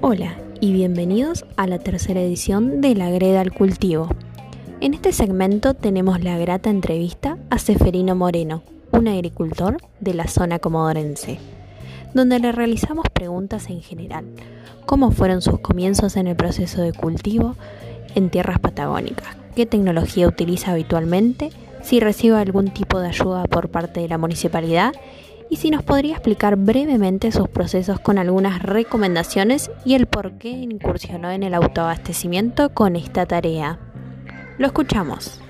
Hola y bienvenidos a la tercera edición de La Greda al Cultivo. En este segmento tenemos la grata entrevista a Seferino Moreno, un agricultor de la zona comodorense, donde le realizamos preguntas en general, cómo fueron sus comienzos en el proceso de cultivo en tierras patagónicas, qué tecnología utiliza habitualmente, si recibe algún tipo de ayuda por parte de la municipalidad y si nos podría explicar brevemente sus procesos con algunas recomendaciones y el por qué incursionó en el autoabastecimiento con esta tarea. Lo escuchamos.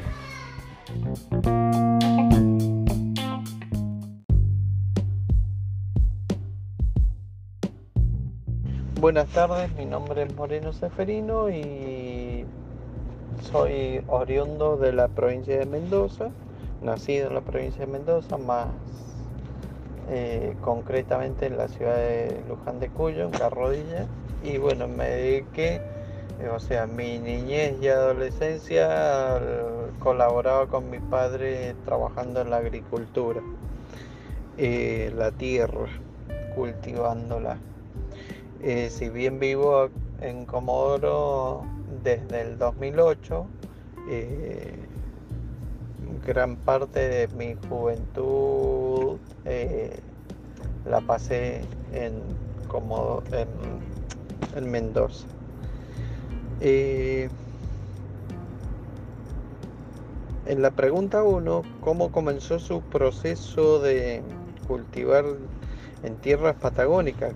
Buenas tardes, mi nombre es Moreno Seferino y soy oriundo de la provincia de Mendoza, nacido en la provincia de Mendoza, más eh, concretamente en la ciudad de Luján de Cuyo, en Carrodilla. Y bueno, me dediqué, eh, o sea, mi niñez y adolescencia colaboraba con mi padre trabajando en la agricultura, eh, la tierra, cultivándola. si bien vivo en Comodoro desde el 2008, gran parte de mi juventud eh, la pasé en, como en, Mendoza. en la pregunta 1, ¿cómo comenzó su proceso de cultivar en tierras patagónicas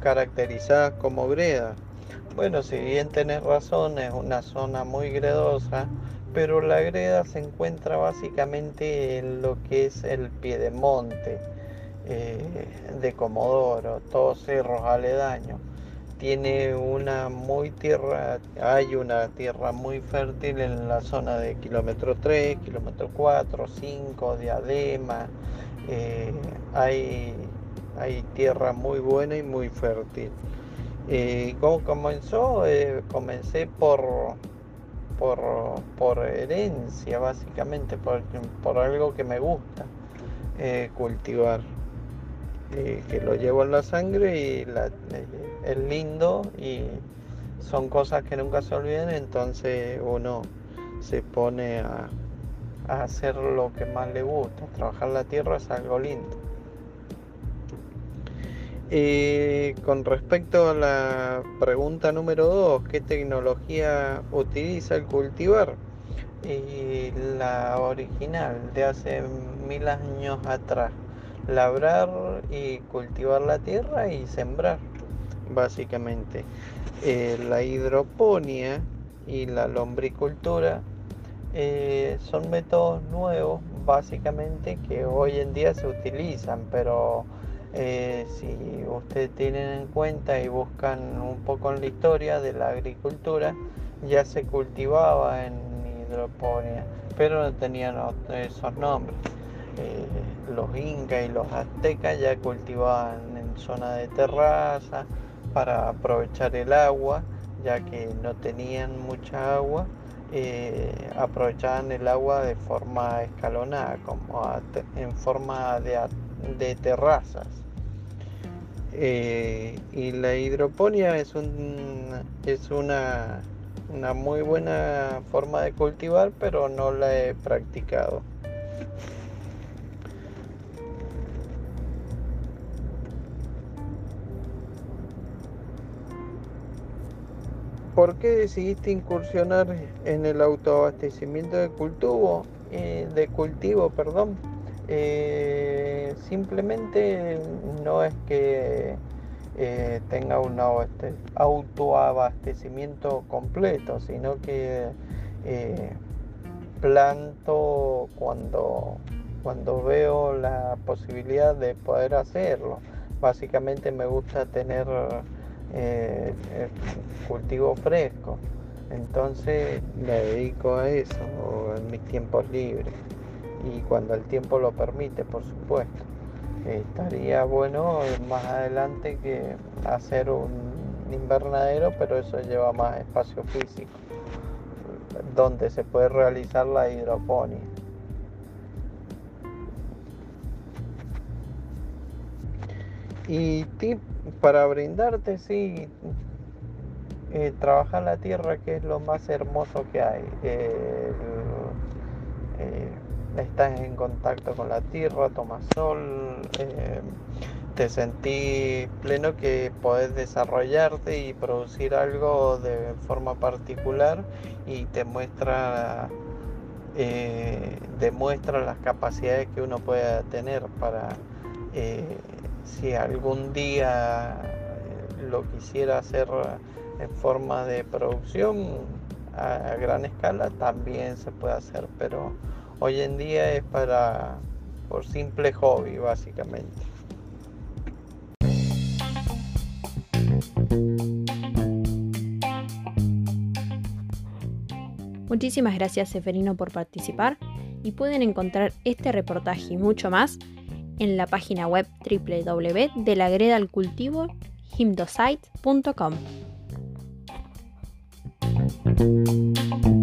caracterizadas como greda? Bueno, si bien tenés razón, es una zona muy gredosa, pero la greda se encuentra básicamente en lo que es el piedemonte eh, de Comodoro, todos cerros aledaños. Tiene una muy tierra, hay una tierra muy fértil en la zona de kilómetro 3, kilómetro 4, 5, diadema. Eh, hay, hay tierra muy buena y muy fértil. Eh, ¿Cómo comenzó? comencé por por, herencia, básicamente, por, por, algo que me gusta eh, cultivar. Que lo llevo en la sangre y es lindo y son cosas que nunca se olviden, entonces uno se pone a, a hacer lo que más le gusta. Trabajar la tierra es algo lindo. Y con respecto a la pregunta número 2, ¿qué tecnología utiliza el cultivar? Y la original de hace mil años atrás, labrar y cultivar la tierra y sembrar, básicamente. Eh, la hidroponía y la lombricultura eh, son métodos nuevos, básicamente, que hoy en día se utilizan, pero eh, si ustedes tienen en cuenta y buscan un poco en la historia de la agricultura, ya se cultivaba en hidroponía, pero no tenían esos nombres. Los incas y los aztecas ya cultivaban en zona de terraza para aprovechar el agua, ya que no tenían mucha agua. Eh, aprovechaban el agua de forma escalonada, como en forma de terrazas. Eh, y la hidroponía es, un, es una, una muy buena forma de cultivar, pero no la he practicado. ¿Por qué decidiste incursionar en el autoabastecimiento de cultivo? Eh, de cultivo, perdón. Eh, simplemente no es que eh, tenga un autoabastecimiento completo, sino que planto cuando, cuando veo la posibilidad de poder hacerlo. Básicamente me gusta tener cultivo fresco, entonces me dedico a eso en mis tiempos libres y cuando el tiempo lo permite, por supuesto. estaría bueno más adelante que hacer un invernadero, pero eso lleva más espacio físico, donde se puede realizar la hidroponía. Y tip para brindarte, sí, eh, trabajar la tierra que es lo más hermoso que hay. Eh, estás en contacto con la tierra, tomas sol, eh, te sentís pleno que podés desarrollarte y producir algo de forma particular y te muestra demuestra las capacidades que uno puede tener para si algún día lo quisiera hacer en forma de producción a gran escala también se puede hacer pero hoy en día es para por simple hobby básicamente. Muchísimas gracias Seferino por participar y pueden encontrar este reportaje y mucho más en la página web www.delagredalcultivo.com.